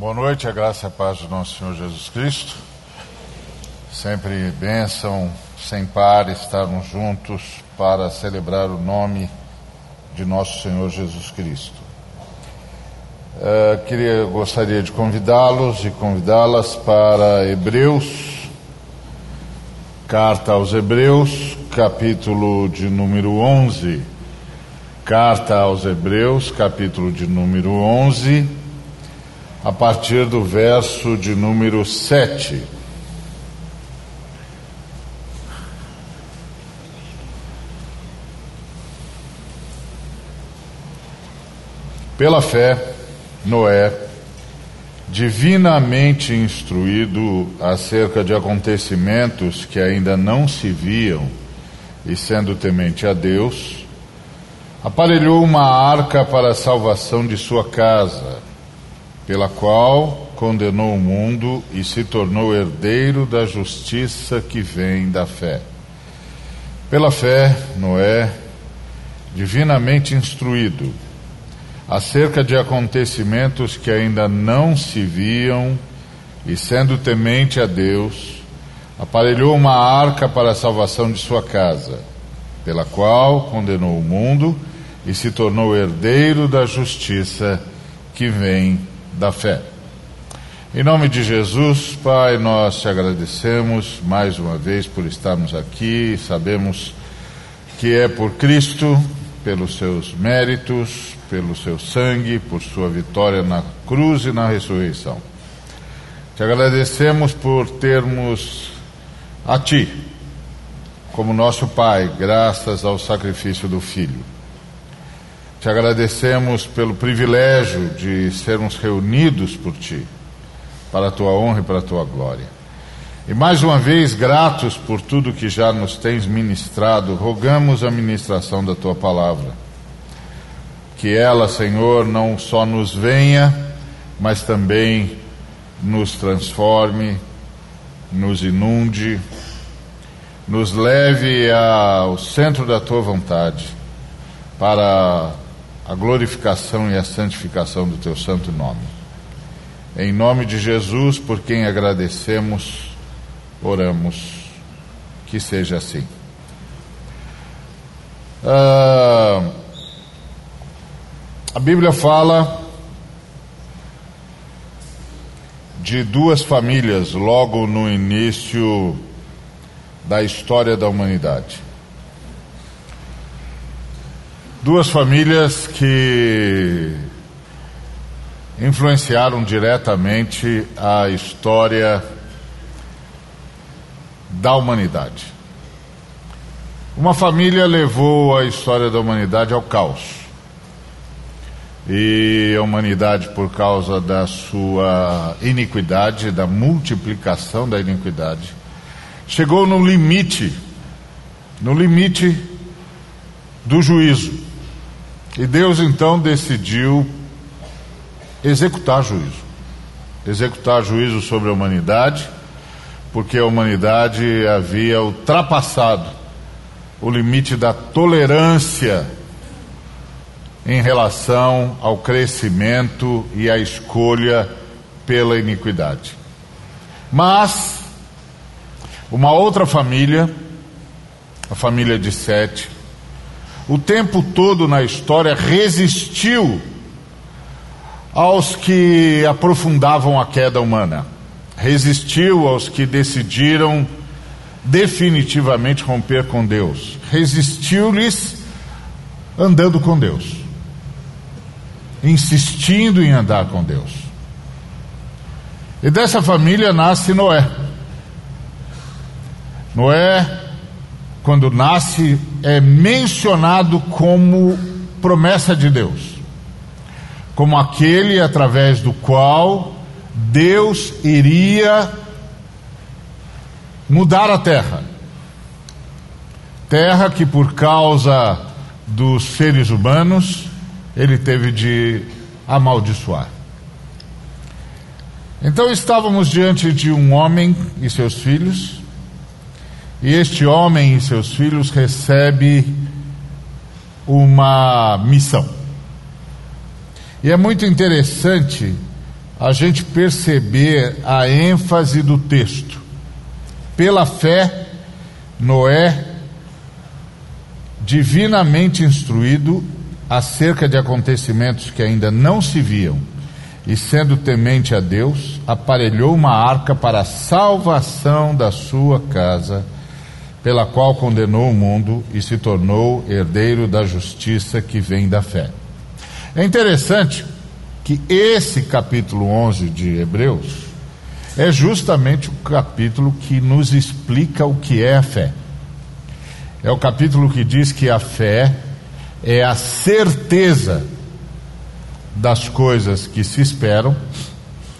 Boa noite, a graça e a paz do nosso Senhor Jesus Cristo. Sempre bênção, sem par, estarmos juntos para celebrar o nome de nosso Senhor Jesus Cristo. Uh, queria, gostaria de convidá-los e convidá-las para Hebreus, carta aos Hebreus, capítulo de número 11. Carta aos Hebreus, capítulo de número 11 a partir do verso de número 7. Pela fé, Noé, divinamente instruído acerca de acontecimentos que ainda não se viam, e sendo temente a Deus, aparelhou uma arca para a salvação de sua casa pela qual condenou o mundo e se tornou herdeiro da justiça que vem da fé. Pela fé, Noé, divinamente instruído acerca de acontecimentos que ainda não se viam e sendo temente a Deus, aparelhou uma arca para a salvação de sua casa, pela qual condenou o mundo e se tornou herdeiro da justiça que vem da fé. Em nome de Jesus, Pai, nós te agradecemos mais uma vez por estarmos aqui. Sabemos que é por Cristo, pelos seus méritos, pelo seu sangue, por sua vitória na cruz e na ressurreição. Te agradecemos por termos a Ti como nosso Pai, graças ao sacrifício do Filho. Te agradecemos pelo privilégio de sermos reunidos por Ti, para a Tua honra e para a Tua glória. E mais uma vez, gratos por tudo que já nos tens ministrado, rogamos a ministração da Tua palavra. Que ela, Senhor, não só nos venha, mas também nos transforme, nos inunde, nos leve ao centro da Tua vontade, para a glorificação e a santificação do teu santo nome. Em nome de Jesus, por quem agradecemos, oramos que seja assim. Ah, a Bíblia fala de duas famílias logo no início da história da humanidade. Duas famílias que influenciaram diretamente a história da humanidade. Uma família levou a história da humanidade ao caos. E a humanidade, por causa da sua iniquidade, da multiplicação da iniquidade, chegou no limite, no limite do juízo. E Deus então decidiu executar juízo. Executar juízo sobre a humanidade, porque a humanidade havia ultrapassado o limite da tolerância em relação ao crescimento e à escolha pela iniquidade. Mas uma outra família, a família de Sete, o tempo todo na história resistiu aos que aprofundavam a queda humana, resistiu aos que decidiram definitivamente romper com Deus, resistiu-lhes andando com Deus, insistindo em andar com Deus. E dessa família nasce Noé. Noé quando nasce, é mencionado como promessa de Deus, como aquele através do qual Deus iria mudar a terra. Terra que, por causa dos seres humanos, ele teve de amaldiçoar. Então estávamos diante de um homem e seus filhos e este homem e seus filhos recebe uma missão. E é muito interessante a gente perceber a ênfase do texto. Pela fé, Noé, divinamente instruído acerca de acontecimentos que ainda não se viam, e sendo temente a Deus, aparelhou uma arca para a salvação da sua casa, pela qual condenou o mundo e se tornou herdeiro da justiça que vem da fé. É interessante que esse capítulo 11 de Hebreus é justamente o capítulo que nos explica o que é a fé. É o capítulo que diz que a fé é a certeza das coisas que se esperam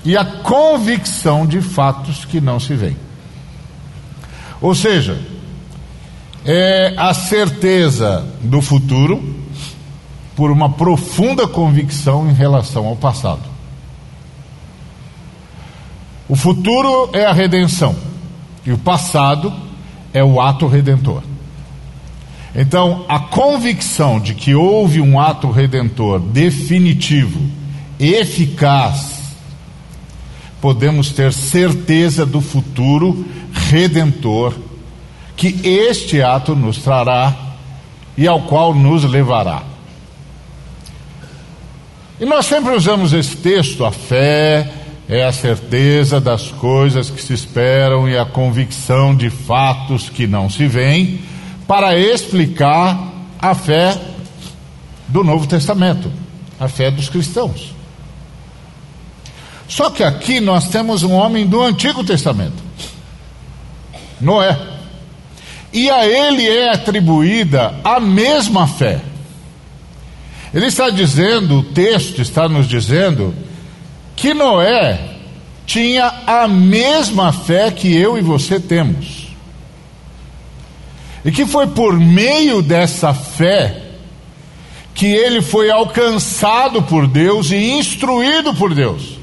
e a convicção de fatos que não se veem. Ou seja, é a certeza do futuro por uma profunda convicção em relação ao passado. O futuro é a redenção e o passado é o ato redentor. Então, a convicção de que houve um ato redentor definitivo, eficaz, podemos ter certeza do futuro redentor que este ato nos trará e ao qual nos levará. E nós sempre usamos esse texto, a fé, é a certeza das coisas que se esperam e a convicção de fatos que não se veem, para explicar a fé do Novo Testamento, a fé dos cristãos. Só que aqui nós temos um homem do Antigo Testamento, Noé. E a ele é atribuída a mesma fé. Ele está dizendo, o texto está nos dizendo, que Noé tinha a mesma fé que eu e você temos. E que foi por meio dessa fé que ele foi alcançado por Deus e instruído por Deus.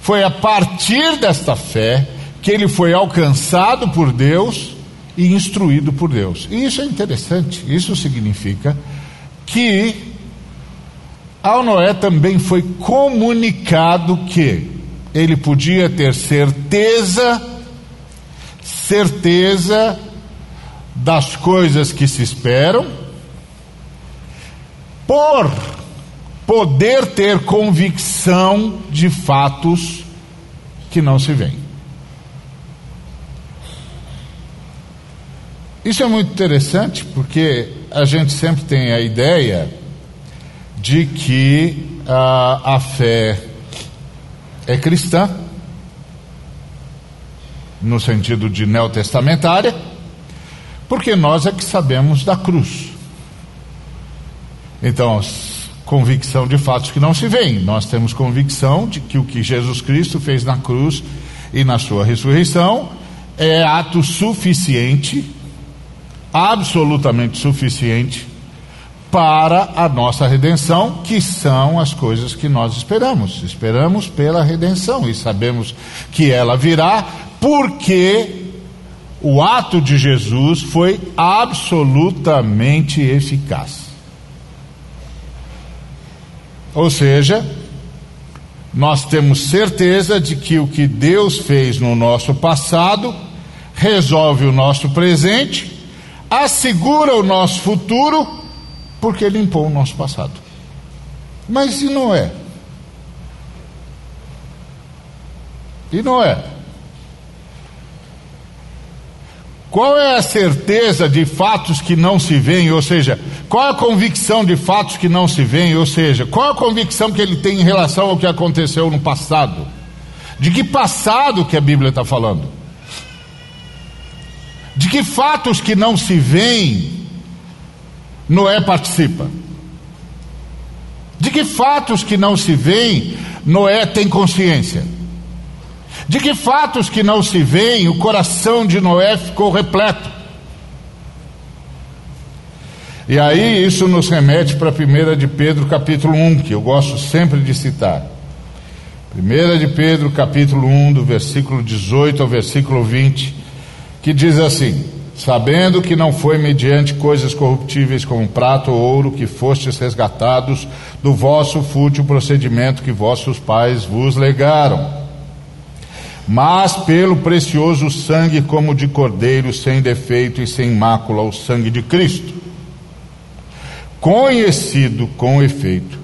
Foi a partir desta fé que ele foi alcançado por Deus e instruído por Deus. E isso é interessante. Isso significa que ao Noé também foi comunicado que ele podia ter certeza, certeza das coisas que se esperam, por poder ter convicção de fatos que não se veem. Isso é muito interessante porque a gente sempre tem a ideia de que a, a fé é cristã, no sentido de neotestamentária, porque nós é que sabemos da cruz. Então, convicção de fatos que não se veem. Nós temos convicção de que o que Jesus Cristo fez na cruz e na sua ressurreição é ato suficiente, absolutamente suficiente, para a nossa redenção, que são as coisas que nós esperamos. Esperamos pela redenção e sabemos que ela virá porque o ato de Jesus foi absolutamente eficaz. Ou seja, nós temos certeza de que o que Deus fez no nosso passado resolve o nosso presente, assegura o nosso futuro porque limpou o nosso passado. Mas e Noé? E Noé? Qual é a certeza de fatos que não se veem? Ou seja, qual a convicção de fatos que não se veem? Ou seja, qual a convicção que ele tem em relação ao que aconteceu no passado? De que passado que a Bíblia está falando? De que fatos que não se veem Noé participa. De que fatos que não se veem, Noé tem consciência. De que fatos que não se veem, o coração de Noé ficou repleto. E aí isso nos remete para 1 de Pedro capítulo 1, que eu gosto sempre de citar. 1 de Pedro capítulo 1, do versículo 18 ao versículo 20, que diz assim: sabendo que não foi mediante coisas corruptíveis como prata ou ouro que fostes resgatados do vosso fútil procedimento que vossos pais vos legaram, mas pelo precioso sangue como de cordeiro sem defeito e sem mácula, o sangue de Cristo, conhecido com efeito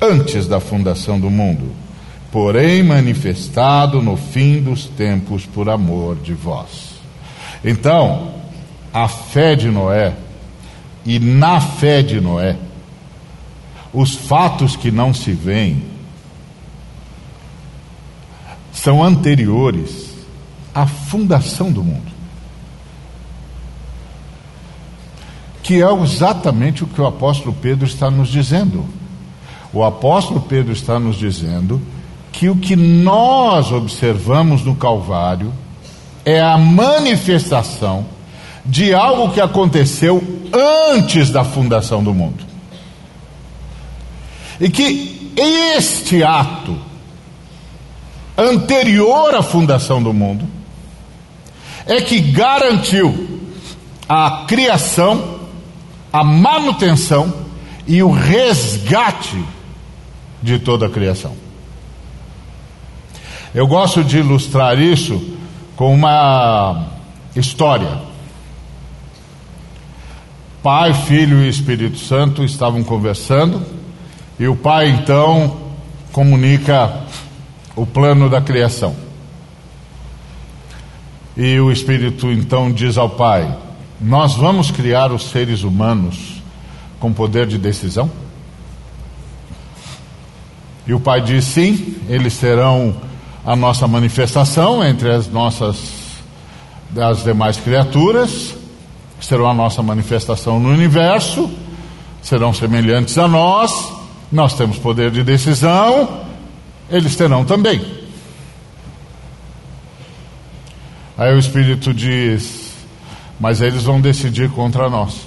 antes da fundação do mundo, porém manifestado no fim dos tempos por amor de vós então, a fé de Noé e na fé de Noé, os fatos que não se veem são anteriores à fundação do mundo. Que é exatamente o que o apóstolo Pedro está nos dizendo. O apóstolo Pedro está nos dizendo que o que nós observamos no Calvário é a manifestação de algo que aconteceu antes da fundação do mundo. E que este ato, anterior à fundação do mundo, é que garantiu a criação, a manutenção e o resgate de toda a criação. Eu gosto de ilustrar isso com uma história. Pai, Filho e Espírito Santo estavam conversando e o Pai então comunica o plano da criação. E o Espírito então diz ao Pai: Nós vamos criar os seres humanos com poder de decisão? E o Pai diz: Sim, eles serão a nossa manifestação entre as nossas das demais criaturas, serão a nossa manifestação no universo, serão semelhantes a nós, nós temos poder de decisão, eles terão também. Aí o Espírito diz: Mas eles vão decidir contra nós.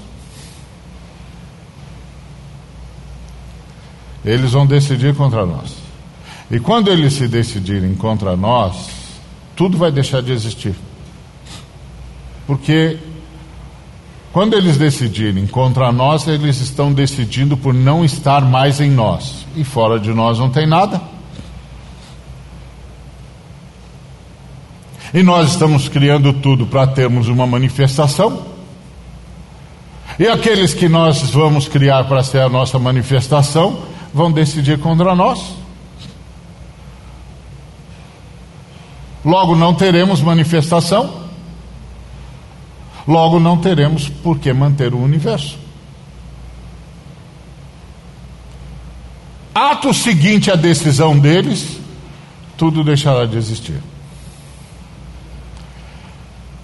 Eles vão decidir contra nós. E quando eles se decidirem contra nós, tudo vai deixar de existir. Porque quando eles decidirem contra nós, eles estão decidindo por não estar mais em nós. E fora de nós não tem nada. E nós estamos criando tudo para termos uma manifestação. E aqueles que nós vamos criar para ser a nossa manifestação vão decidir contra nós. Logo não teremos manifestação, logo não teremos por que manter o universo. Ato seguinte à decisão deles, tudo deixará de existir.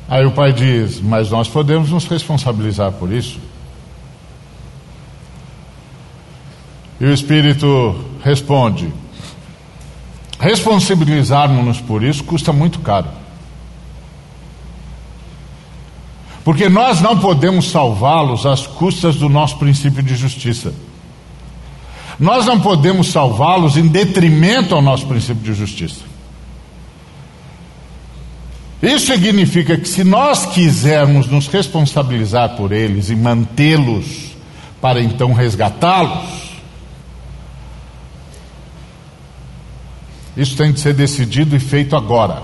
Aí o pai diz: Mas nós podemos nos responsabilizar por isso. E o Espírito responde: Responsabilizarmos-nos por isso custa muito caro. Porque nós não podemos salvá-los às custas do nosso princípio de justiça. Nós não podemos salvá-los em detrimento ao nosso princípio de justiça. Isso significa que se nós quisermos nos responsabilizar por eles e mantê-los para então resgatá-los, Isso tem de ser decidido e feito agora.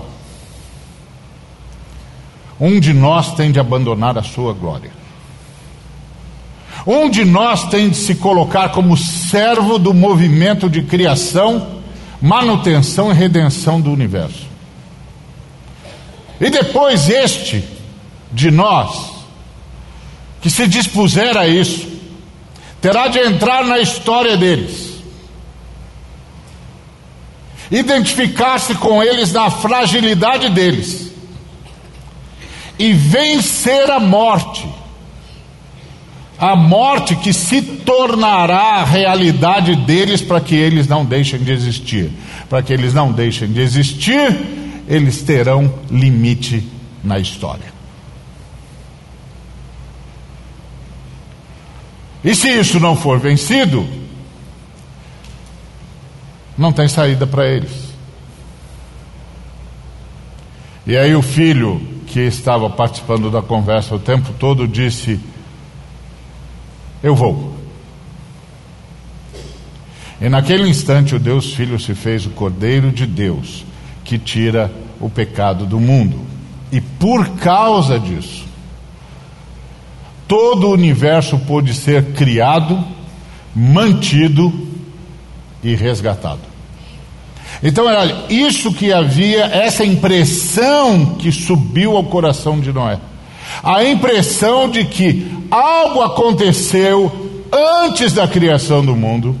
Um de nós tem de abandonar a sua glória. Um de nós tem de se colocar como servo do movimento de criação, manutenção e redenção do universo. E depois este de nós, que se dispuser a isso, terá de entrar na história deles identificar-se com eles na fragilidade deles e vencer a morte. A morte que se tornará a realidade deles para que eles não deixem de existir. Para que eles não deixem de existir, eles terão limite na história. E se isso não for vencido, não tem saída para eles. E aí o filho que estava participando da conversa o tempo todo disse: Eu vou. E naquele instante o Deus Filho se fez o Cordeiro de Deus, que tira o pecado do mundo. E por causa disso, todo o universo pôde ser criado, mantido e resgatado. Então, olha, isso que havia, essa impressão que subiu ao coração de Noé, a impressão de que algo aconteceu antes da criação do mundo,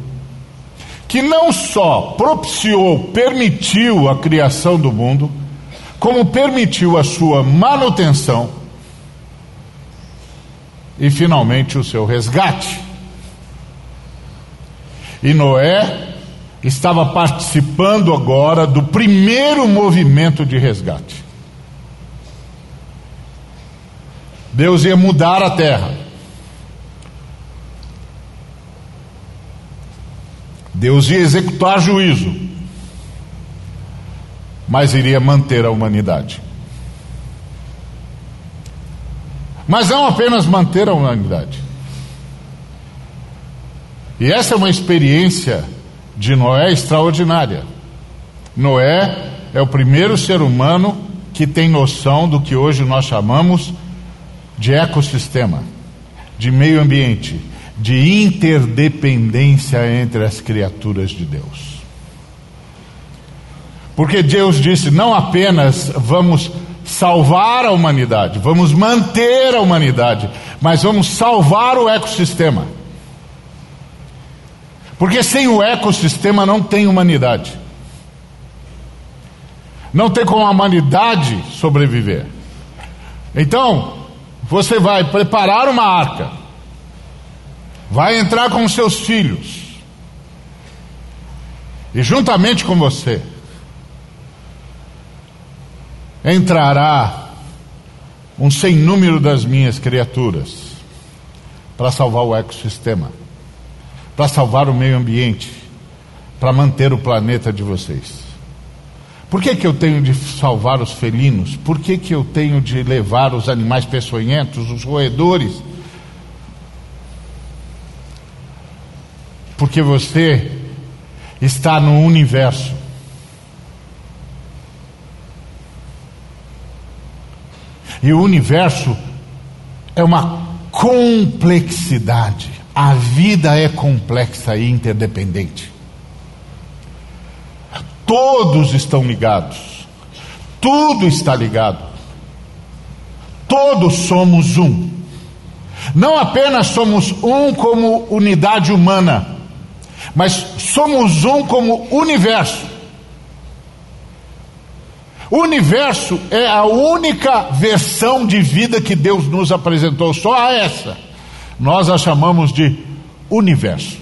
que não só propiciou, permitiu a criação do mundo, como permitiu a sua manutenção e finalmente o seu resgate. E Noé estava participando agora do primeiro movimento de resgate. Deus ia mudar a terra. Deus ia executar juízo, mas iria manter a humanidade. Mas não apenas manter a humanidade. E essa é uma experiência de Noé extraordinária. Noé é o primeiro ser humano que tem noção do que hoje nós chamamos de ecossistema, de meio ambiente, de interdependência entre as criaturas de Deus. Porque Deus disse: não apenas vamos salvar a humanidade, vamos manter a humanidade, mas vamos salvar o ecossistema. Porque sem o ecossistema não tem humanidade. Não tem como a humanidade sobreviver. Então, você vai preparar uma arca, vai entrar com seus filhos, e juntamente com você entrará um sem número das minhas criaturas para salvar o ecossistema, para salvar o meio ambiente, para manter o planeta de vocês. Por que, que eu tenho de salvar os felinos? Por que, que eu tenho de levar os animais peçonhentos, os roedores? Porque você está no universo. E o universo é uma complexidade. A vida é complexa e interdependente. Todos estão ligados. Tudo está ligado. Todos somos um. Não apenas somos um como unidade humana, mas somos um como universo. O universo é a única versão de vida que Deus nos apresentou, só essa. Nós a chamamos de universo.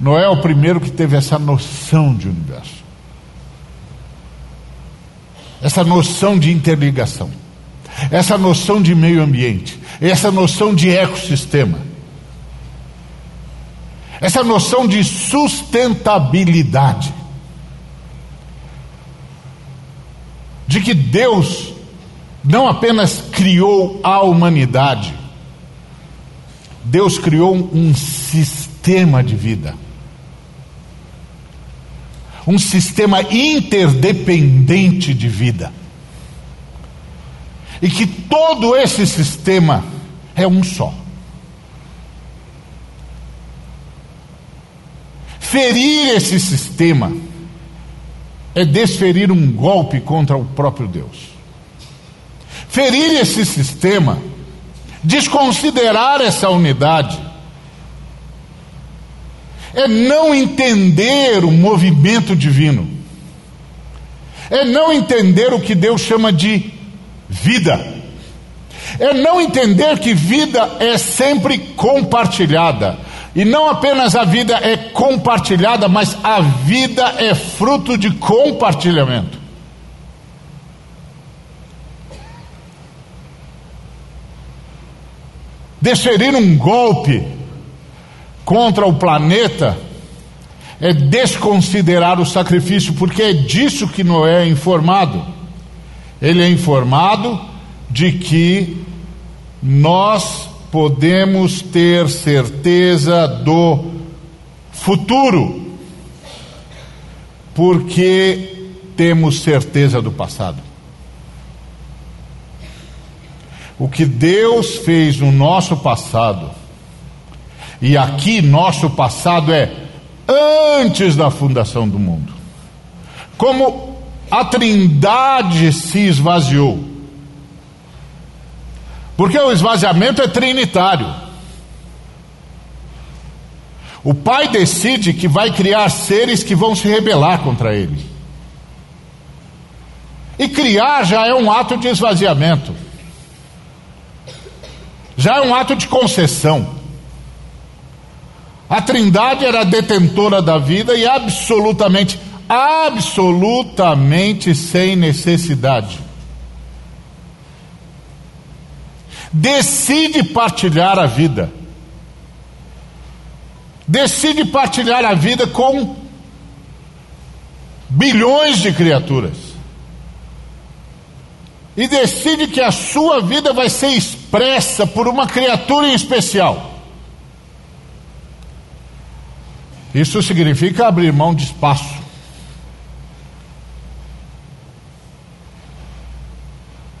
Noé é o primeiro que teve essa noção de universo. Essa noção de interligação. Essa noção de meio ambiente. Essa noção de ecossistema. Essa noção de sustentabilidade. De que Deus não apenas criou a humanidade, Deus criou um sistema de vida um sistema interdependente de vida. E que todo esse sistema é um só. Ferir esse sistema é desferir um golpe contra o próprio Deus. Ferir esse sistema, desconsiderar essa unidade, é não entender o movimento divino, é não entender o que Deus chama de vida, é não entender que vida é sempre compartilhada. E não apenas a vida é compartilhada, mas a vida é fruto de compartilhamento. Desferir um golpe contra o planeta é desconsiderar o sacrifício, porque é disso que Noé é informado. ele é informado de que nós podemos ter certeza do futuro, porque temos certeza do passado. O que Deus fez no nosso passado, e aqui nosso passado é antes da fundação do mundo. Como a Trindade se esvaziou. Porque o esvaziamento é trinitário. O Pai decide que vai criar seres que vão se rebelar contra Ele. E criar já é um ato de esvaziamento, já é um ato de concessão. A Trindade era detentora da vida e absolutamente, absolutamente sem necessidade. Decide partilhar a vida. Decide partilhar a vida com bilhões de criaturas. E decide que a sua vida vai ser expressa por uma criatura em especial. Isso significa abrir mão de espaço.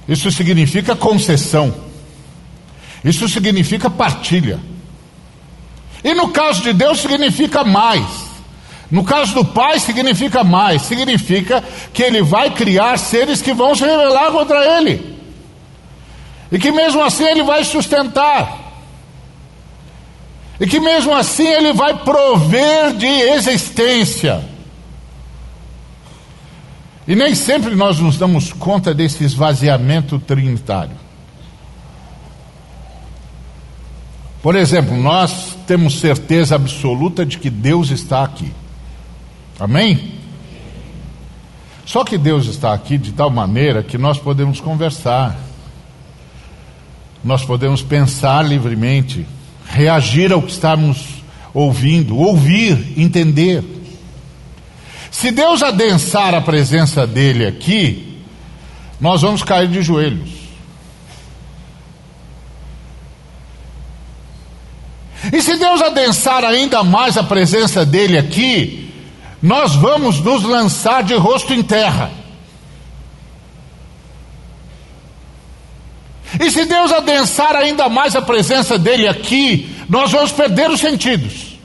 Isso significa concessão. Isso significa partilha. E no caso de Deus, significa mais. No caso do Pai, significa mais. Significa que Ele vai criar seres que vão se rebelar contra Ele. E que mesmo assim Ele vai sustentar. E que mesmo assim ele vai prover de existência. E nem sempre nós nos damos conta desse esvaziamento trinitário. Por exemplo, nós temos certeza absoluta de que Deus está aqui. Amém? Só que Deus está aqui de tal maneira que nós podemos conversar, nós podemos pensar livremente reagir ao que estamos ouvindo, ouvir, entender. Se Deus adensar a presença dele aqui, nós vamos cair de joelhos. E se Deus adensar ainda mais a presença dele aqui, nós vamos nos lançar de rosto em terra. E se Deus adensar ainda mais a presença dele aqui, nós vamos perder os sentidos.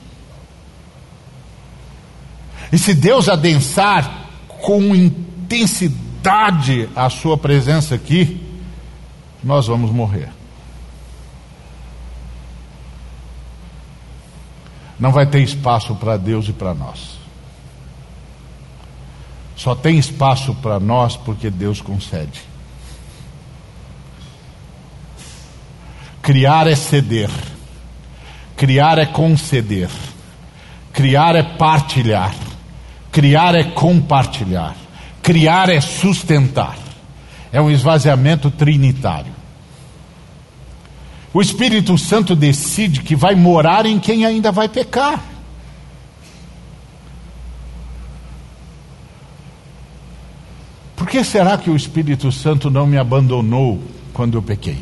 E se Deus adensar com intensidade a sua presença aqui, nós vamos morrer. Não vai ter espaço para Deus e para nós. Só tem espaço para nós porque Deus concede. Criar é ceder, criar é conceder, criar é partilhar, criar é compartilhar, criar é sustentar. É um esvaziamento trinitário. O Espírito Santo decide que vai morar em quem ainda vai pecar. Que será que o Espírito Santo não me abandonou quando eu pequei?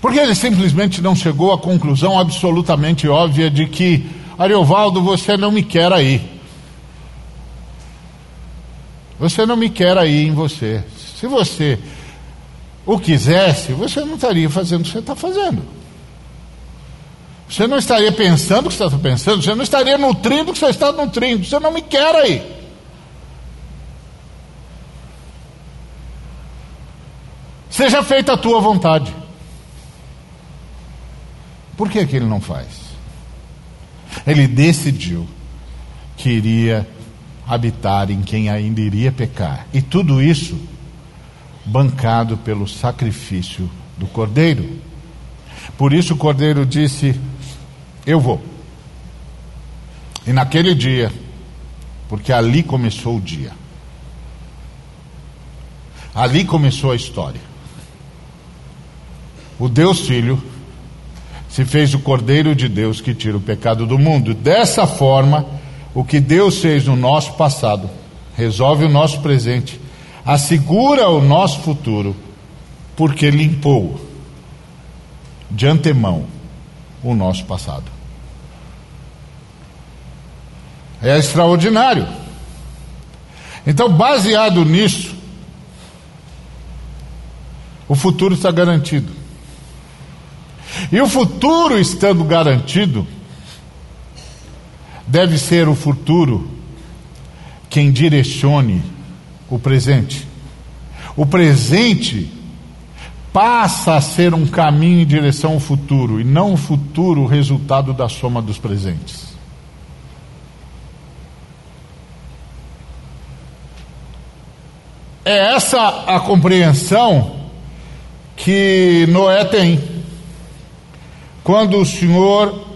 Porque ele simplesmente não chegou à conclusão absolutamente óbvia de que, Ariovaldo, você não me quer aí. Você não me quer aí em você. Se você o quisesse, você não estaria fazendo o que você está fazendo. Você não estaria pensando o que você está pensando, você não estaria nutrindo o que você está nutrindo. Você não me quer aí. Seja feita a tua vontade. Por que, que ele não faz? Ele decidiu que iria habitar em quem ainda iria pecar. E tudo isso bancado pelo sacrifício do cordeiro. Por isso o cordeiro disse: Eu vou. E naquele dia, porque ali começou o dia, ali começou a história. O Deus Filho se fez o Cordeiro de Deus que tira o pecado do mundo. Dessa forma, o que Deus fez no nosso passado, resolve o nosso presente, assegura o nosso futuro, porque limpou de antemão o nosso passado. É extraordinário. Então, baseado nisso, o futuro está garantido. E o futuro estando garantido, deve ser o futuro quem direcione o presente. O presente passa a ser um caminho em direção ao futuro e não o futuro o resultado da soma dos presentes. É essa a compreensão que Noé tem. Quando o Senhor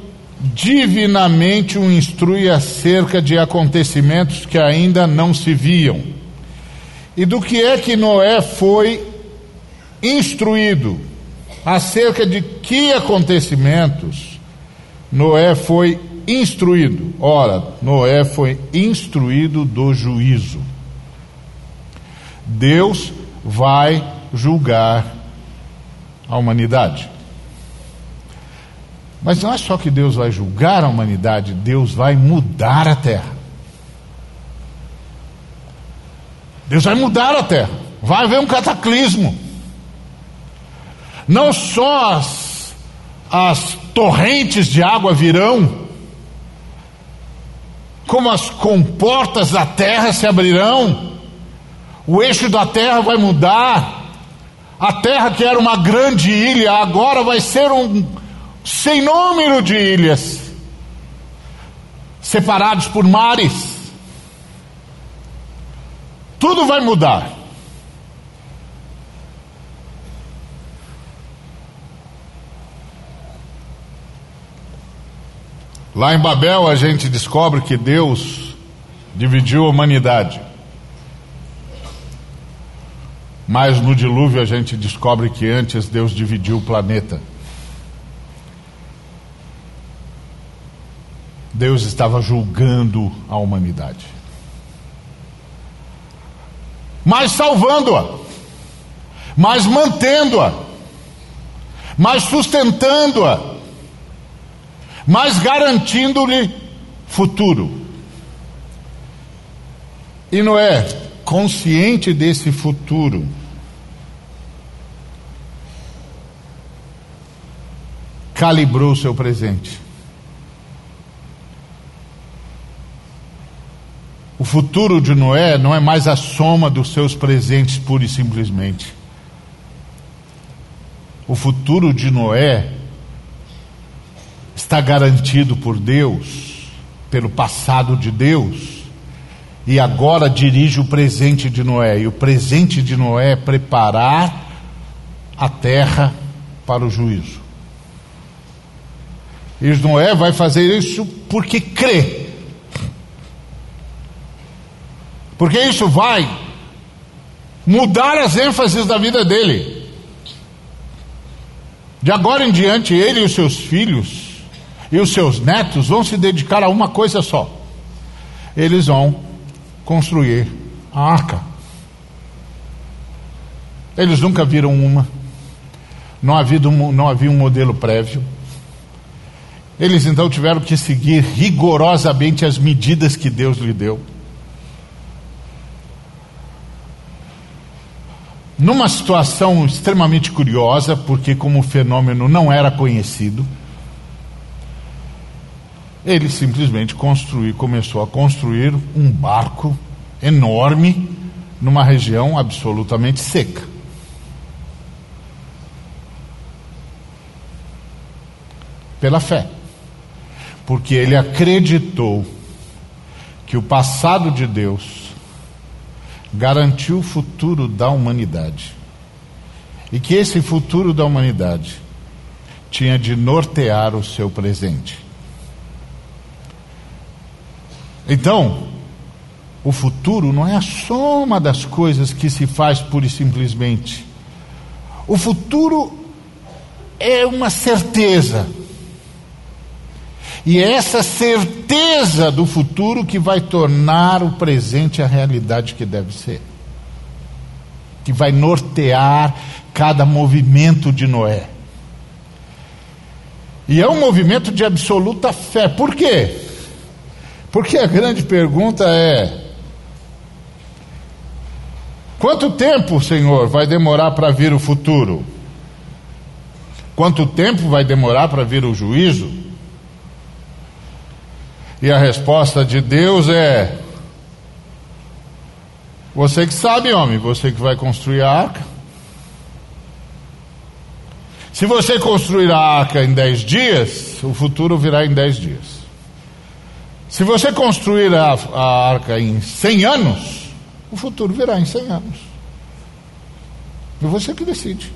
divinamente o instrui acerca de acontecimentos que ainda não se viam. E do que é que Noé foi instruído? Acerca de que acontecimentos Noé foi instruído? Ora, Noé foi instruído do juízo. Deus vai julgar a humanidade. Mas não é só que Deus vai julgar a humanidade, Deus vai mudar a terra. Deus vai mudar a terra. Vai haver um cataclismo. Não só as, as torrentes de água virão, como as comportas da terra se abrirão, o eixo da terra vai mudar. A terra que era uma grande ilha agora vai ser um sem número de ilhas, separados por mares. Tudo vai mudar. Lá em Babel a gente descobre que Deus dividiu a humanidade. Mas no dilúvio a gente descobre que antes Deus dividiu o planeta. Deus estava julgando a humanidade. Mas salvando-a, mas mantendo-a, mas sustentando-a, mas garantindo-lhe futuro. E Noé, consciente desse futuro, calibrou seu presente. O futuro de Noé não é mais a soma dos seus presentes, pura e simplesmente. O futuro de Noé está garantido por Deus, pelo passado de Deus, e agora dirige o presente de Noé. E o presente de Noé é preparar a terra para o juízo. E Noé vai fazer isso porque crê Porque isso vai mudar as ênfases da vida dele. De agora em diante, ele e os seus filhos e os seus netos vão se dedicar a uma coisa só. Eles vão construir a arca. Eles nunca viram uma. Não havia, um, não havia um modelo prévio. Eles então tiveram que seguir rigorosamente as medidas que Deus lhe deu. numa situação extremamente curiosa, porque como o fenômeno não era conhecido, ele simplesmente começou a construir um barco enorme numa região absolutamente seca. Pela fé. Porque ele acreditou que o passado de Deus garantiu o futuro da humanidade. E que esse futuro da humanidade tinha de nortear o seu presente. Então, o futuro não é a soma das coisas que se faz pura e simplesmente. O futuro é uma certeza. E é essa certeza do futuro que vai tornar o presente a realidade que deve ser. Que vai nortear cada movimento de Noé. E é um movimento de absoluta fé. Por quê? Porque a grande pergunta é: quanto tempo, Senhor, vai demorar para vir o futuro? Quanto tempo vai demorar para vir o juízo? E a resposta de Deus é: Você que sabe, homem, você que vai construir a arca. Se você construir a arca em dez dias, o futuro virá em dez dias. Se você construir a, a arca em cem anos, o futuro virá em cem anos. E você que decide.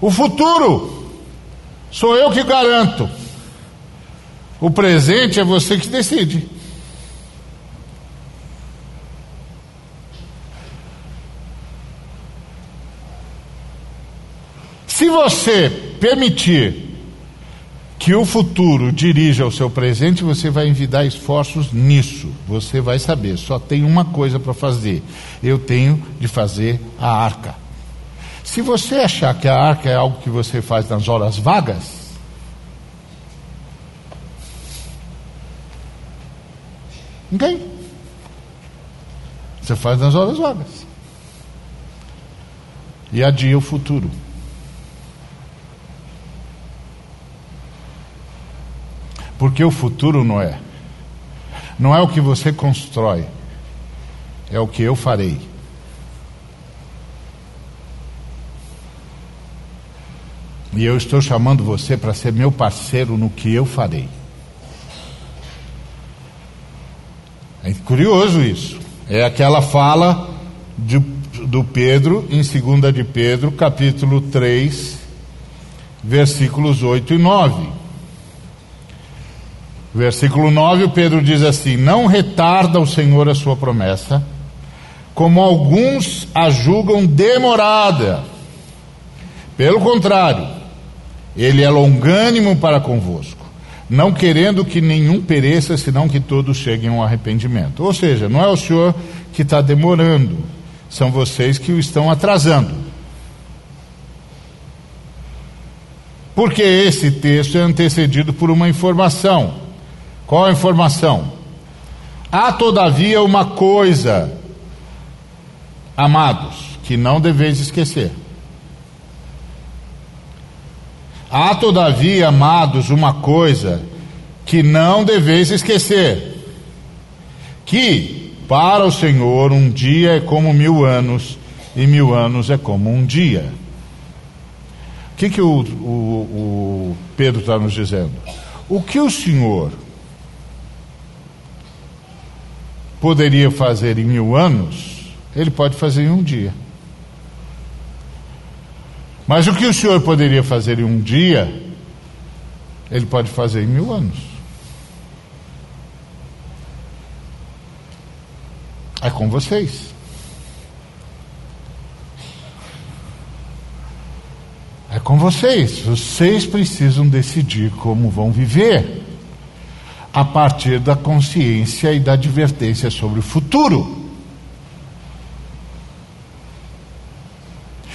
O futuro sou eu que garanto. O presente é você que decide. Se você permitir que o futuro dirija o seu presente, você vai envidar esforços nisso. Você vai saber, só tem uma coisa para fazer. Eu tenho de fazer a arca. Se você achar que a arca é algo que você faz nas horas vagas, ok? Você faz nas horas vagas. E adia o futuro. Porque o futuro não é. Não é o que você constrói, é o que eu farei. E eu estou chamando você para ser meu parceiro no que eu farei. É curioso isso. É aquela fala de, do Pedro em 2 de Pedro, capítulo 3, versículos 8 e 9. Versículo 9, o Pedro diz assim: Não retarda o Senhor a sua promessa, como alguns a julgam demorada. Pelo contrário, ele é longânimo para convosco, não querendo que nenhum pereça, senão que todos cheguem ao arrependimento. Ou seja, não é o Senhor que está demorando, são vocês que o estão atrasando. Porque esse texto é antecedido por uma informação. Qual a informação? Há todavia uma coisa, amados, que não deveis esquecer. Há, todavia, amados, uma coisa que não deveis esquecer: que para o Senhor um dia é como mil anos, e mil anos é como um dia. O que, que o, o, o Pedro está nos dizendo? O que o Senhor poderia fazer em mil anos, ele pode fazer em um dia. Mas o que o senhor poderia fazer em um dia, ele pode fazer em mil anos. É com vocês. É com vocês. Vocês precisam decidir como vão viver a partir da consciência e da advertência sobre o futuro.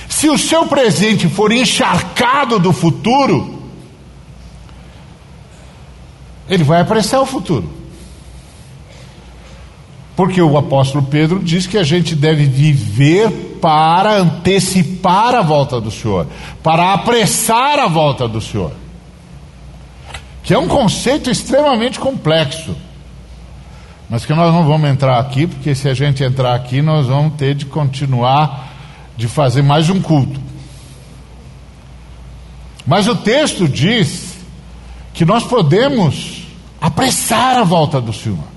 Se o seu presente for encharcado do futuro, ele vai apressar o futuro. Porque o apóstolo Pedro diz que a gente deve viver para antecipar a volta do Senhor, para apressar a volta do Senhor. Que é um conceito extremamente complexo. Mas que nós não vamos entrar aqui, porque se a gente entrar aqui, nós vamos ter de continuar de fazer mais um culto. Mas o texto diz que nós podemos apressar a volta do Senhor.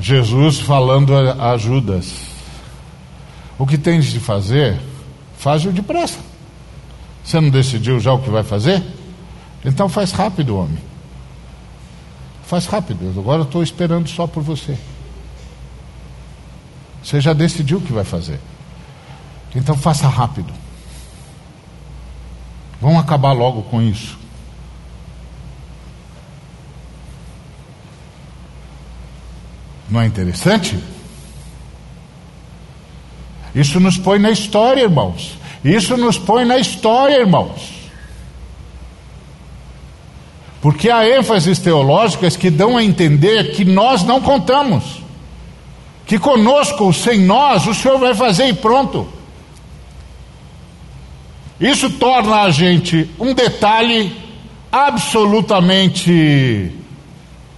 Jesus falando a, Judas: O que tens de fazer, faz-o depressa. Você não decidiu já o que vai fazer? Então faz rápido, homem. Faz rápido, agora estou esperando só por você. Você já decidiu o que vai fazer. Então faça rápido. Vamos acabar logo com isso. Não é interessante? Isso nos põe na história, irmãos. Isso nos põe na história, irmãos. Porque há ênfases teológicas que dão a entender que nós não contamos, que conosco, sem nós, o Senhor vai fazer e pronto. Isso torna a gente um detalhe absolutamente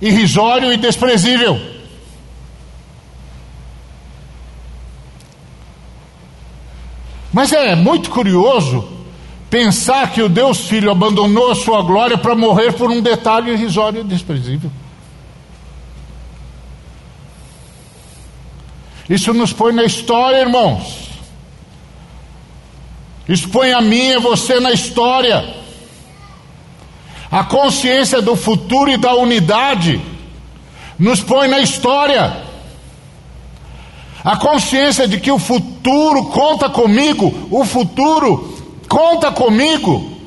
irrisório e desprezível. Mas é muito curioso pensar que o Deus Filho abandonou a sua glória para morrer por um detalhe irrisório e desprezível. Isso nos põe na história, irmãos. Isso põe a mim e você na história. A consciência do futuro e da unidade nos põe na história. A consciência de que o futuro conta comigo, o futuro conta comigo.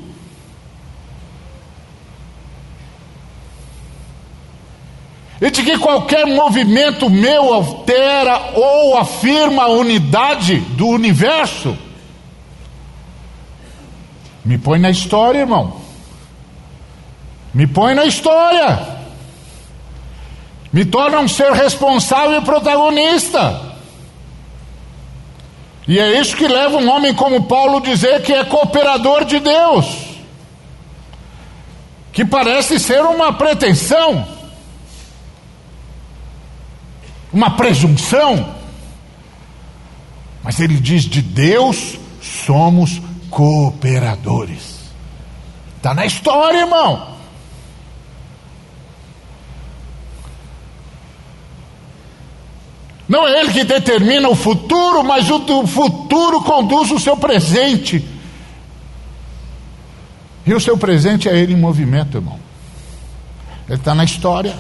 E de que qualquer movimento meu altera ou afirma a unidade do universo. Me põe na história, irmão. Me põe na história. Me torna um ser responsável e protagonista. E é isso que leva um homem como Paulo a dizer que é cooperador de Deus, que parece ser uma pretensão, uma presunção, mas ele diz: de Deus somos cooperadores. Está na história, irmão. Não é ele que determina o futuro, mas o futuro conduz o seu presente. E o seu presente é ele em movimento, irmão. Ele está na história.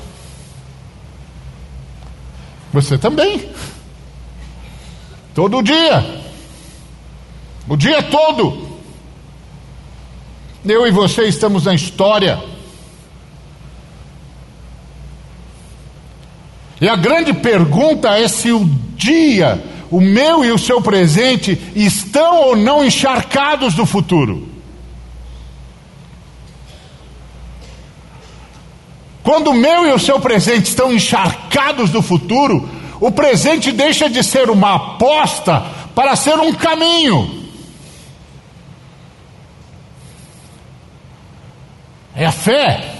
Você também. Todo dia. O dia todo. Eu e você estamos na história. E a grande pergunta é se o dia, o meu e o seu presente, estão ou não encharcados do futuro. Quando o meu e o seu presente estão encharcados do futuro, o presente deixa de ser uma aposta para ser um caminho. É a fé.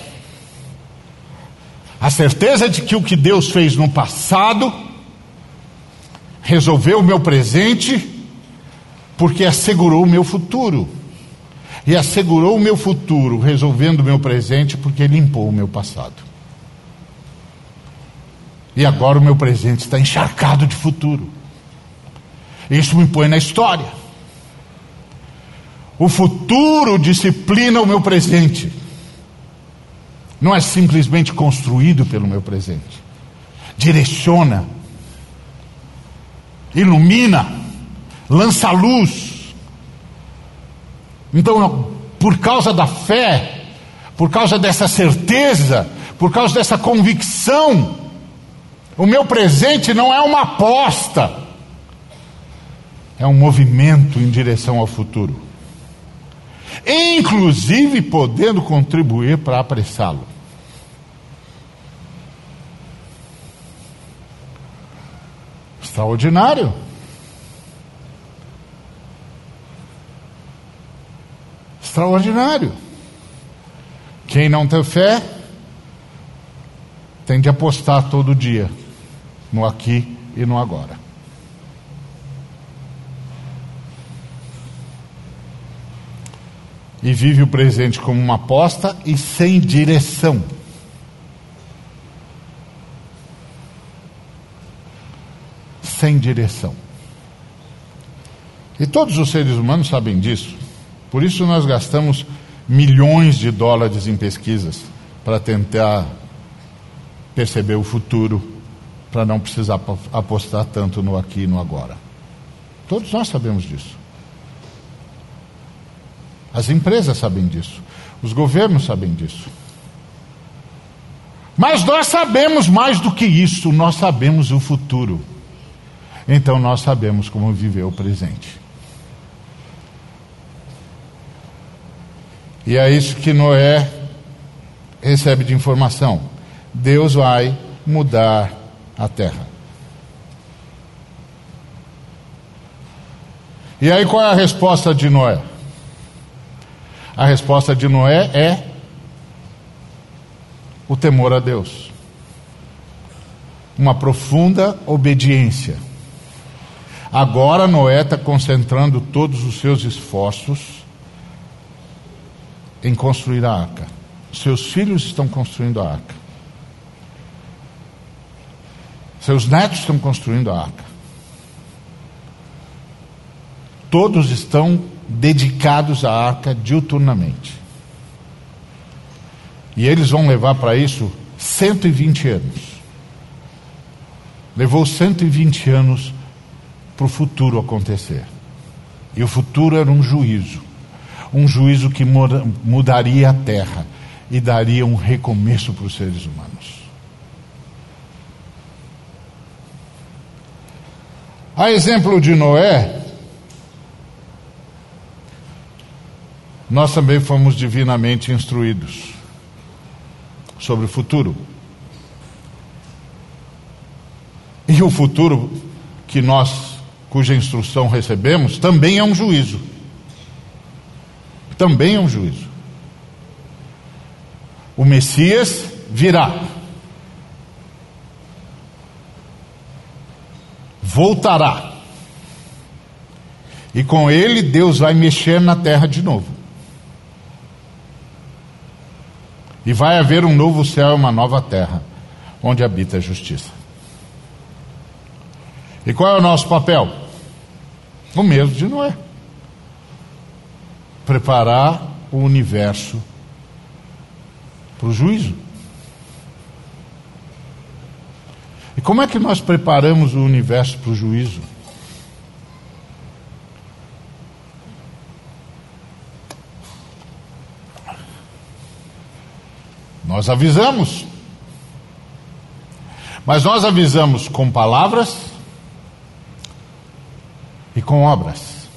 A certeza de que o que Deus fez no passado resolveu o meu presente, porque assegurou o meu futuro. E assegurou o meu futuro, resolvendo o meu presente, porque limpou o meu passado. E agora o meu presente está encharcado de futuro. Isso me põe na história. O futuro disciplina o meu presente não é simplesmente construído pelo meu presente. Direciona, ilumina, lança luz. Então, por causa da fé, por causa dessa certeza, por causa dessa convicção, o meu presente não é uma aposta, é um movimento em direção ao futuro, inclusive podendo contribuir para apressá-lo. Extraordinário. Extraordinário. Quem não tem fé tem de apostar todo dia no aqui e no agora. E vive o presente como uma aposta e sem direção. Sem direção. E todos os seres humanos sabem disso. Por isso nós gastamos milhões de dólares em pesquisas para tentar perceber o futuro, para não precisar apostar tanto no aqui e no agora. Todos nós sabemos disso. As empresas sabem disso. Os governos sabem disso. Mas nós sabemos mais do que isso, nós sabemos o futuro. Então nós sabemos como viver o presente. E é isso que Noé recebe de informação. Deus vai mudar a terra. E aí qual é a resposta de Noé? A resposta de Noé é o temor a Deus. Uma profunda obediência. Agora Noé está concentrando todos os seus esforços em construir a arca. Seus filhos estão construindo a arca. Seus netos estão construindo a arca. Todos estão dedicados à arca diuturnamente. E eles vão levar para isso 120 anos. Levou 120 anos para o futuro acontecer. E o futuro era um juízo. Um juízo que mudaria a terra e daria um recomeço para os seres humanos. A exemplo de Noé, nós também fomos divinamente instruídos sobre o futuro. E o futuro que nós, cuja instrução recebemos, também é um juízo. Também é um juízo. O Messias virá. Voltará. E com ele Deus vai mexer na terra de novo. E vai haver um novo céu e uma nova terra, onde habita a justiça. E qual é o nosso papel? O mesmo de Noé. Preparar o universo para o juízo. E como é que nós preparamos o universo para o juízo? Nós avisamos. Mas nós avisamos com palavras e com obras.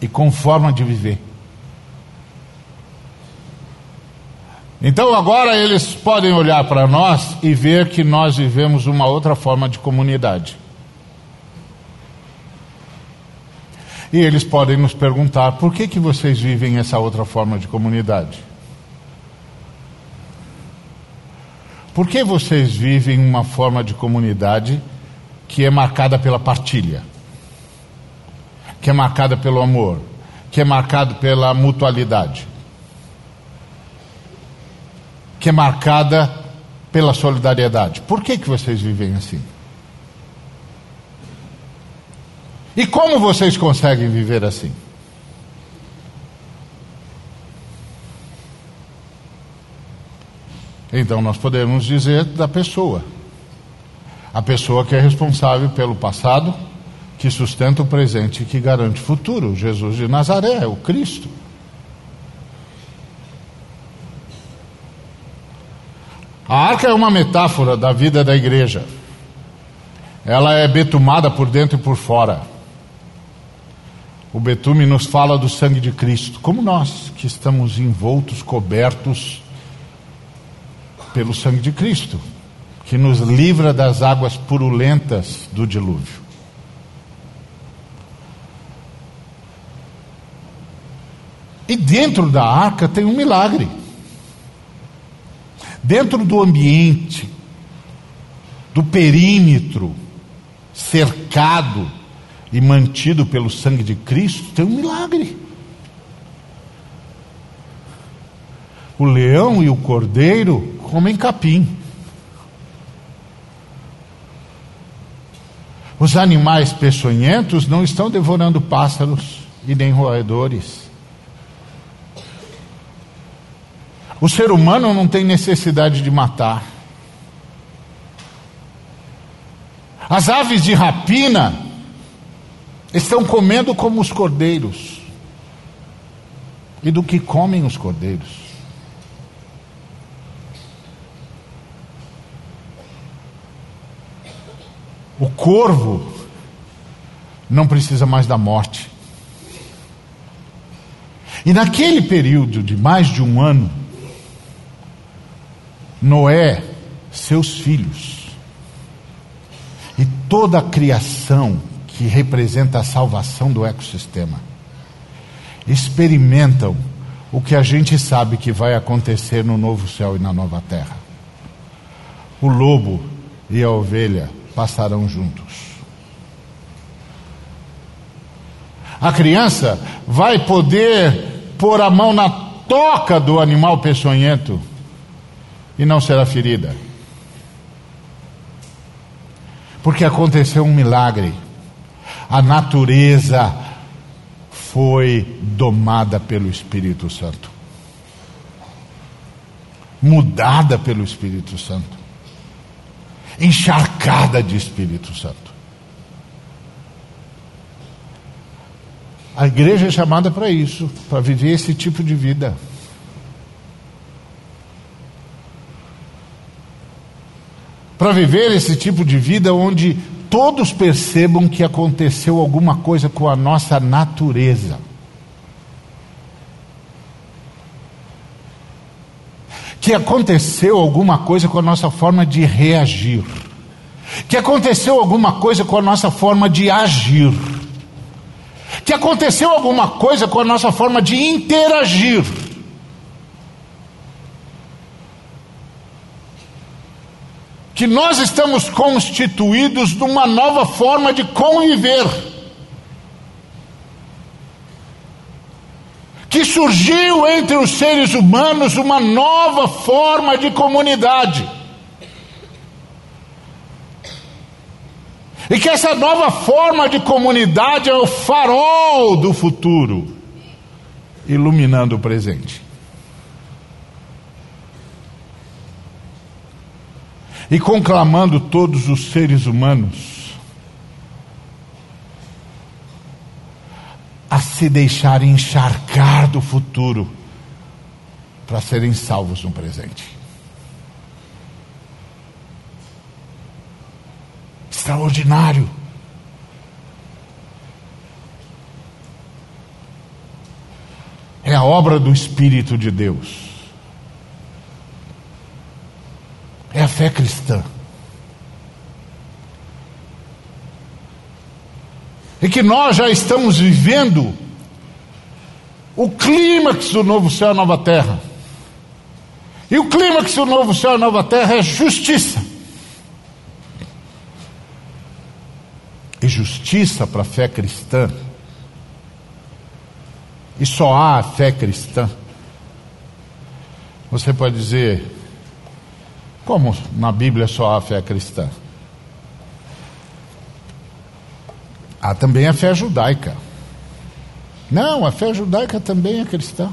E com forma de viver. Então agora eles podem olhar para nós e ver que nós vivemos uma outra forma de comunidade. E eles podem nos perguntar: por que, que vocês vivem essa outra forma de comunidade? Por que vocês vivem uma forma de comunidade que é marcada pela partilha? Que é marcada pelo amor? Que é marcado pela mutualidade? Que é marcada pela solidariedade? Por que, que vocês vivem assim? E como vocês conseguem viver assim? Então nós podemos dizer da pessoa. A pessoa que é responsável pelo passado, que sustenta o presente e que garante o futuro. Jesus de Nazaré, o Cristo. A arca é uma metáfora da vida da igreja. Ela é betumada por dentro e por fora. O betume nos fala do sangue de Cristo, como nós que estamos envoltos, cobertos pelo sangue de Cristo, que nos livra das águas purulentas do dilúvio. E dentro da arca tem um milagre. Dentro do ambiente, do perímetro, cercado e mantido pelo sangue de Cristo, tem um milagre. O leão e o cordeiro comem capim. Os animais peçonhentos não estão devorando pássaros e nem roedores. O ser humano não tem necessidade de matar. As aves de rapina estão comendo como os cordeiros. e do que comem os cordeiros. O corvo não precisa mais da morte. E naquele período de mais de um ano, Noé, seus filhos e toda a criação que representa a salvação do ecossistema experimentam o que a gente sabe que vai acontecer no novo céu e na nova terra. O lobo e a ovelha passarão juntos. A criança vai poder pôr a mão na toca do animal peçonhento e não será ferida. Porque aconteceu um milagre. A natureza foi domada pelo Espírito Santo. Mudada pelo Espírito Santo. Encharcada de Espírito Santo. A igreja é chamada para isso, para viver esse tipo de vida. Para viver esse tipo de vida onde todos percebam que aconteceu alguma coisa com a nossa natureza. Que aconteceu alguma coisa com a nossa forma de reagir. Que aconteceu alguma coisa com a nossa forma de agir que aconteceu alguma coisa com a nossa forma de interagir. Que nós estamos constituídos numa nova forma de conviver. Que surgiu entre os seres humanos uma nova forma de comunidade. E que essa nova forma de comunidade é o farol do futuro, iluminando o presente. E conclamando todos os seres humanos a se deixarem encharcar do futuro para serem salvos no presente. extraordinário. É a obra do Espírito de Deus. É a fé cristã. E que nós já estamos vivendo o clímax do novo céu e nova terra. E o clímax do novo céu e nova terra é justiça. e justiça para a fé cristã, e só há a fé cristã, você pode dizer, como na Bíblia só há fé cristã? Há também a fé judaica. Não, a fé judaica também é cristã.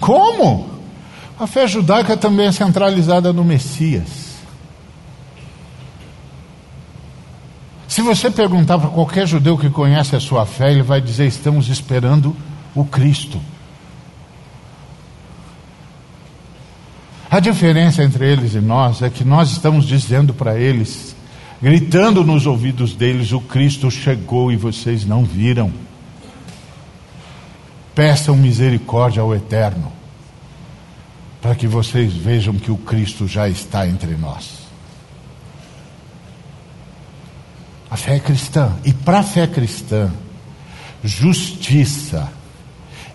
Como? A fé judaica também é centralizada no Messias. Se você perguntar para qualquer judeu que conhece a sua fé, ele vai dizer: estamos esperando o Cristo. A diferença entre eles e nós é que nós estamos dizendo para eles, gritando nos ouvidos deles: o Cristo chegou e vocês não viram. Peçam misericórdia ao Eterno, para que vocês vejam que o Cristo já está entre nós. A fé é cristã. E para a fé cristã, justiça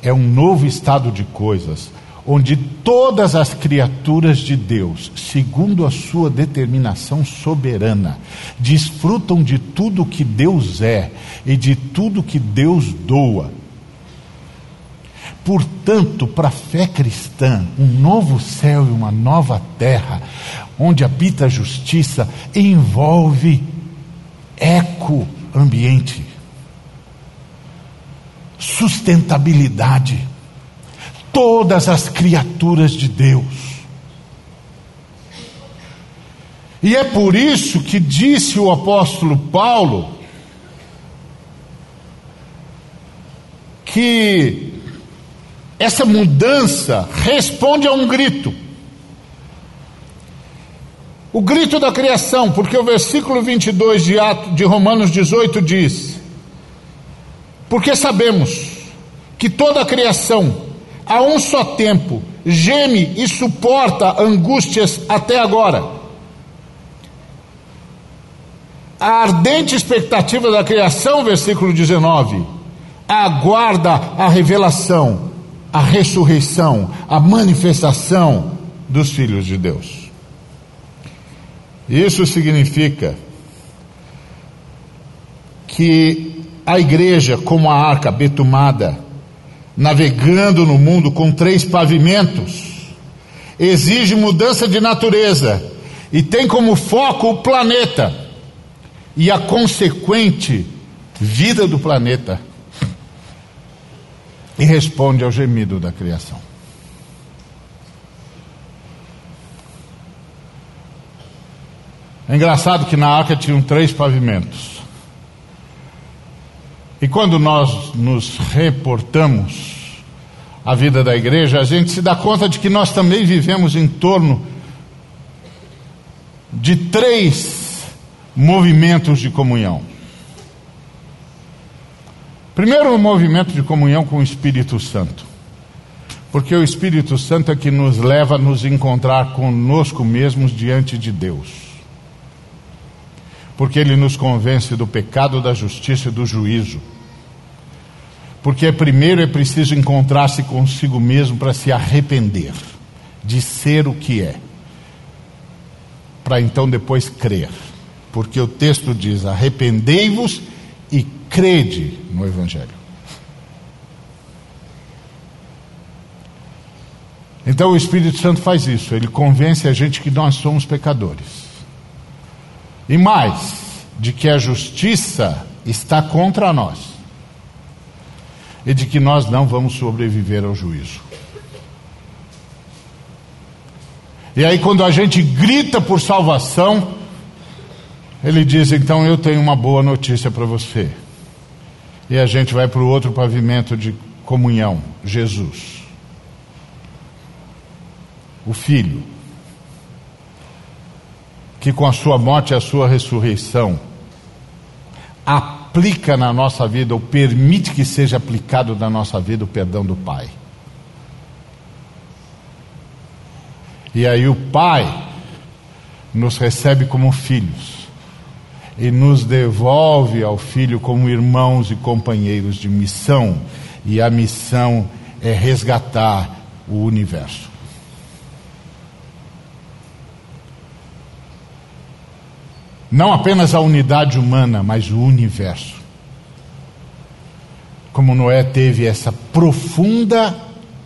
é um novo estado de coisas onde todas as criaturas de Deus, segundo a sua determinação soberana, desfrutam de tudo que Deus é e de tudo que Deus doa. Portanto, para a fé cristã, um novo céu e uma nova terra, onde habita a justiça, envolve eco ambiente, sustentabilidade, todas as criaturas de Deus. E é por isso que disse o apóstolo Paulo que essa mudança responde a um grito. O grito da criação, porque o versículo 22 de, Ato, de Romanos 18 diz: Porque sabemos que toda a criação, a um só tempo, geme e suporta angústias até agora. A ardente expectativa da criação, versículo 19, aguarda a revelação, a ressurreição, a manifestação dos filhos de Deus. Isso significa que a igreja, como a arca betumada, navegando no mundo com três pavimentos, exige mudança de natureza e tem como foco o planeta e a consequente vida do planeta e responde ao gemido da criação. É engraçado que na arca tinham três pavimentos. E quando nós nos reportamos à vida da igreja, a gente se dá conta de que nós também vivemos em torno de três movimentos de comunhão. Primeiro, o movimento de comunhão com o Espírito Santo. Porque o Espírito Santo é que nos leva a nos encontrar conosco mesmos diante de Deus porque ele nos convence do pecado, da justiça e do juízo. Porque primeiro é preciso encontrar-se consigo mesmo para se arrepender de ser o que é, para então depois crer. Porque o texto diz: arrependei-vos e crede no Evangelho. Então o Espírito Santo faz isso, ele convence a gente que nós somos pecadores. E mais, de que a justiça está contra nós. E de que nós não vamos sobreviver ao juízo. E aí, quando a gente grita por salvação, ele diz: Então eu tenho uma boa notícia para você. E a gente vai para o outro pavimento de comunhão: Jesus, o Filho que com a sua morte e a sua ressurreição aplica na nossa vida, ou permite que seja aplicado na nossa vida o perdão do Pai. E aí o Pai nos recebe como filhos e nos devolve ao Filho como irmãos e companheiros de missão, e a missão é resgatar o universo. Não apenas a unidade humana, mas o universo. Como Noé teve essa profunda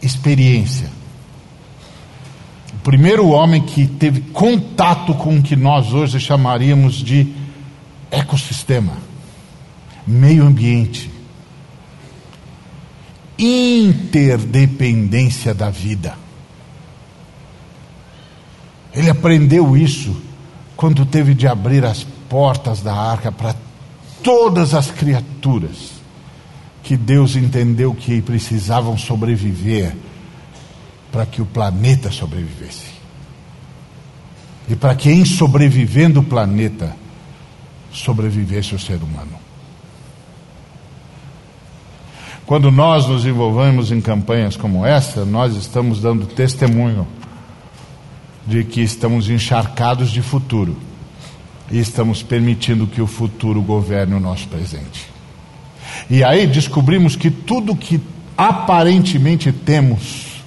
experiência. O primeiro homem que teve contato com o que nós hoje chamaríamos de ecossistema, meio ambiente, interdependência da vida. Ele aprendeu isso quando teve de abrir as portas da arca para todas as criaturas que Deus entendeu que precisavam sobreviver para que o planeta sobrevivesse. E para que, em sobrevivendo o planeta, sobrevivesse o ser humano. Quando nós nos envolvemos em campanhas como essa, nós estamos dando testemunho de que estamos encharcados de futuro e estamos permitindo que o futuro governe o nosso presente. E aí descobrimos que tudo que aparentemente temos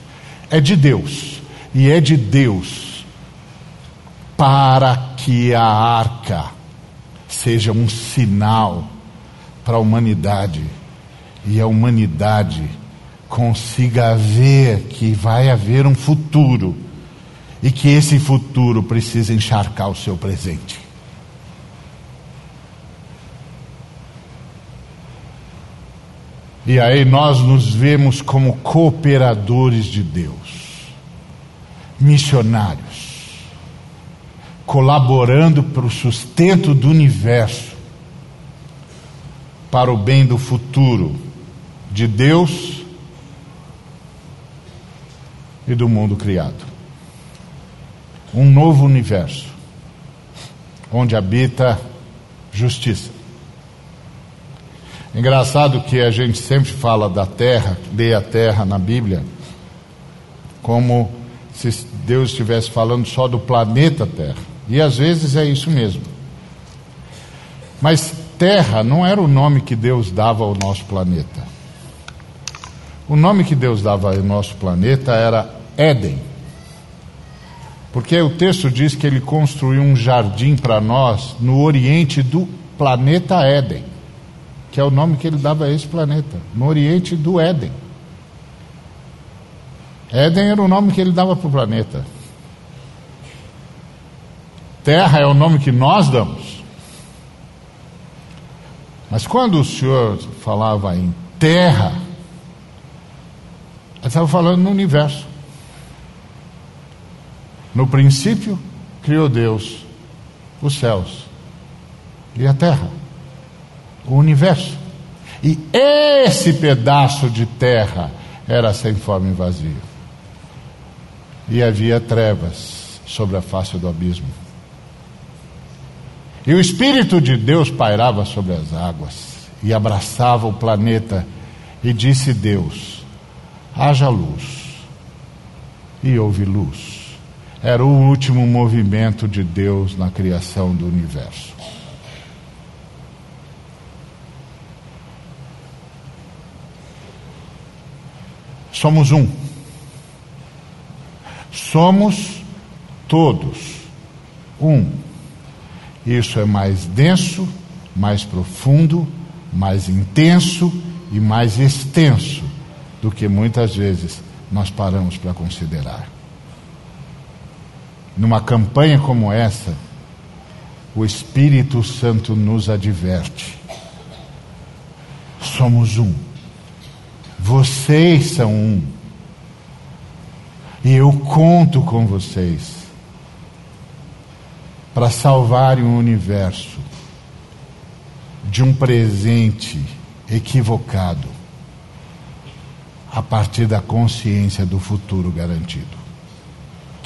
é de Deus, e é de Deus para que a arca seja um sinal para a humanidade e a humanidade consiga ver que vai haver um futuro e que esse futuro precisa encharcar o seu presente. E aí nós nos vemos como cooperadores de Deus, missionários, colaborando para o sustento do universo, para o bem do futuro de Deus e do mundo criado. Um novo universo, onde habita justiça. Engraçado que a gente sempre fala da terra, lê a terra na Bíblia, como se Deus estivesse falando só do planeta Terra. E às vezes é isso mesmo. Mas Terra não era o nome que Deus dava ao nosso planeta. O nome que Deus dava ao nosso planeta era Éden. Porque o texto diz que ele construiu um jardim para nós no oriente do planeta Éden, que é o nome que ele dava a esse planeta, no oriente do Éden. Éden era o nome que ele dava para o planeta. Terra é o nome que nós damos. Mas quando o Senhor falava em terra, ele estava falando no universo. No princípio, criou Deus os céus e a terra, o universo. E esse pedaço de terra era sem forma e vazio. E havia trevas sobre a face do abismo. E o Espírito de Deus pairava sobre as águas e abraçava o planeta. E disse Deus: haja luz. E houve luz. Era o último movimento de Deus na criação do universo. Somos um. Somos todos um. Isso é mais denso, mais profundo, mais intenso e mais extenso do que muitas vezes nós paramos para considerar. Numa campanha como essa, o Espírito Santo nos adverte. Somos um. Vocês são um. E eu conto com vocês para salvarem o universo de um presente equivocado a partir da consciência do futuro garantido.